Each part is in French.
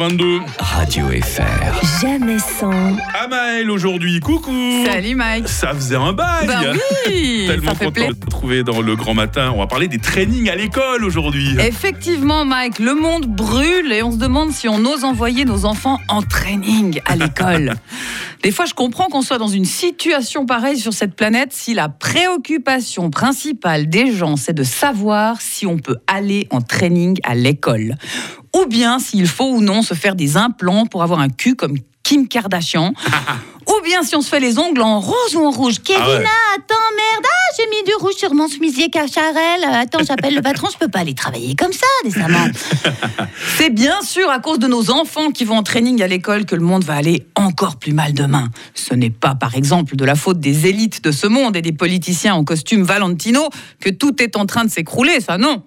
22. Radio FR. Jamais sans. Amaël aujourd'hui, coucou Salut Mike. Ça faisait un bail Bah oui, Tellement ça fait content plaisir. de te retrouver dans le grand matin. On va parler des trainings à l'école aujourd'hui. Effectivement, Mike, le monde brûle et on se demande si on ose envoyer nos enfants en training à l'école. Des fois, je comprends qu'on soit dans une situation pareille sur cette planète si la préoccupation principale des gens, c'est de savoir si on peut aller en training à l'école. Ou bien s'il faut ou non se faire des implants pour avoir un cul comme Kim Kardashian. ou bien si on se fait les ongles en rose ou en rouge. Ah ouais. attends, merde, ah, j'ai mis du rouge sur mon chemisier cacharel. Attends, j'appelle le patron, je peux pas aller travailler comme ça, décemment. C'est bien sûr à cause de nos enfants qui vont en training à l'école que le monde va aller encore plus mal demain. Ce n'est pas, par exemple, de la faute des élites de ce monde et des politiciens en costume Valentino que tout est en train de s'écrouler, ça non.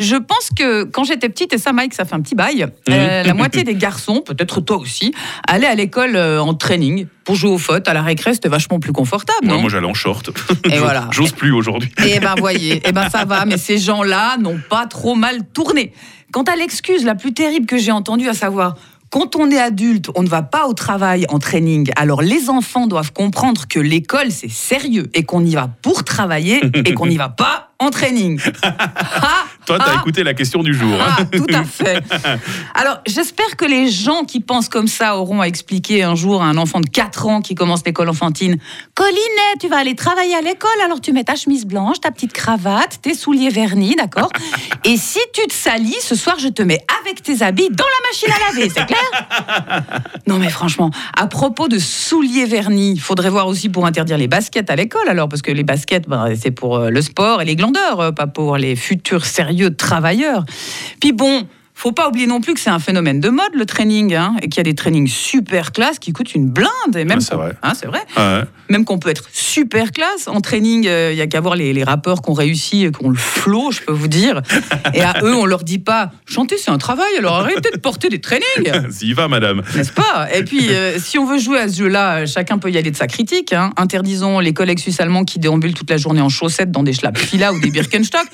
Je pense que quand j'étais petite, et ça Mike, ça fait un petit bail, euh, la moitié des garçons, peut-être toi aussi, allaient à l'école euh, en training pour jouer au foot. À la récré, c'était vachement plus confortable. Ouais, moi j'allais en short. Et voilà. J'ose plus aujourd'hui. Eh ben voyez, eh ben ça va, mais ces gens-là n'ont pas trop mal tourné. Quant à l'excuse la plus terrible que j'ai entendue, à savoir quand on est adulte, on ne va pas au travail en training. Alors les enfants doivent comprendre que l'école c'est sérieux et qu'on y va pour travailler et qu'on n'y va pas en training. Ah, Toi, t'as ah, écouté la question du jour. hein. ah, tout à fait. Alors, j'espère que les gens qui pensent comme ça auront à expliquer un jour à un enfant de 4 ans qui commence l'école enfantine Colline, tu vas aller travailler à l'école, alors tu mets ta chemise blanche, ta petite cravate, tes souliers vernis, d'accord? Et si tu te salis, ce soir, je te mets avec tes habits dans la machine à laver, c'est clair? Non, mais franchement, à propos de souliers vernis, il faudrait voir aussi pour interdire les baskets à l'école, alors, parce que les baskets, ben, c'est pour euh, le sport et les glandeurs, euh, pas pour les futurs sérieux travailleurs. Puis bon, faut pas oublier non plus que c'est un phénomène de mode, le training, hein, et qu'il y a des trainings super classe qui coûtent une blinde. Et même Ouais, c'est qu'on- vrai. hein, c'est vrai. Ouais. Même qu'on peut être super classe en training, il y a qu'à voir les, les rappeurs qui ont réussi, euh, qui ont le flow, je peux vous dire. Et à eux, on leur dit pas chanter, c'est un travail, alors arrêtez de porter des trainings. S'y va, madame. N'est-ce pas? Et puis, euh, si on veut jouer à ce jeu-là, euh, chacun peut y aller de sa critique. hein. Interdisons les collègues suisses-allemands qui déambulent toute la journée en chaussettes dans des Schlappfila ou des Birkenstock.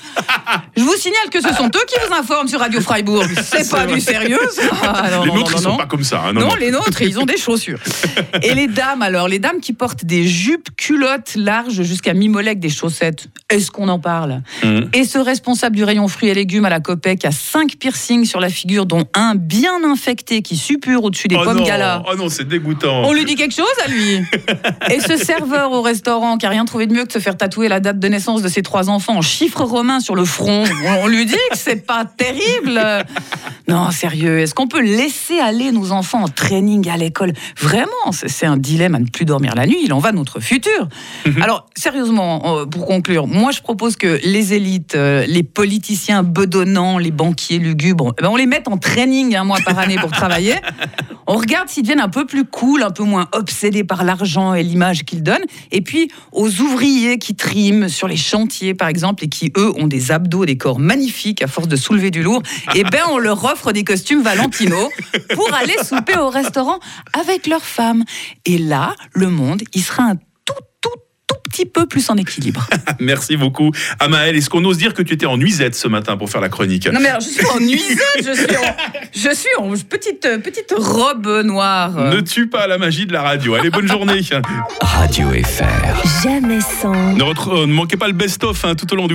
Je vous signale que ce sont eux qui vous informent sur Radio Freiburg. C'est pas du sérieux, ça. Ah, non, les non, nôtres, non, ils sont pas comme ça. hein, Non, les nôtres, ils ont des chaussures. Et les dames, alors, les dames qui portent des jupes, culottes larges jusqu'à mi-mollet des chaussettes, est-ce qu'on en parle Mhm. Et ce responsable du rayon fruits et légumes à la Copec a cinq piercings sur la figure, dont un bien infecté qui suppure au-dessus des oh pommes gala. oh non, c'est dégoûtant. On lui dit quelque chose à lui Et ce serveur au restaurant qui a rien trouvé de mieux que de se faire tatouer la date de naissance de ses trois enfants en chiffres romains sur le front, on lui dit que c'est pas terrible Non, sérieux, est-ce qu'on peut laisser aller nos enfants en training à l'école? Vraiment, c'est un dilemme à ne plus dormir la nuit, il en va de notre futur. Alors, sérieusement, euh, pour conclure, moi je propose que les élites, euh, les politiciens bedonnants, les banquiers lugubres, eh ben, on les mette en training un mois par année pour travailler. On regarde s'ils deviennent un peu plus cool, un peu moins obsédés par l'argent et l'image qu'ils donnent. Et puis aux ouvriers qui triment sur les chantiers, par exemple, et qui, eux, ont des abdos, des corps magnifiques à force de soulever du lourd, eh ben on leur offre des costumes Valentino pour aller souper au restaurant avec leurs femmes. Et là, le monde, il sera un petit peu plus en équilibre. Merci beaucoup. Amaël, est-ce qu'on ose dire que tu étais en nuisette ce matin pour faire la chronique Non mais alors, je suis en nuisette, je suis en, je suis en petite, petite robe noire. Ne tue pas la magie de la radio. Allez, bonne journée. Radio FR. Jamais sans. ne, retrouve- ne manquez pas le best-of hein, tout au long du week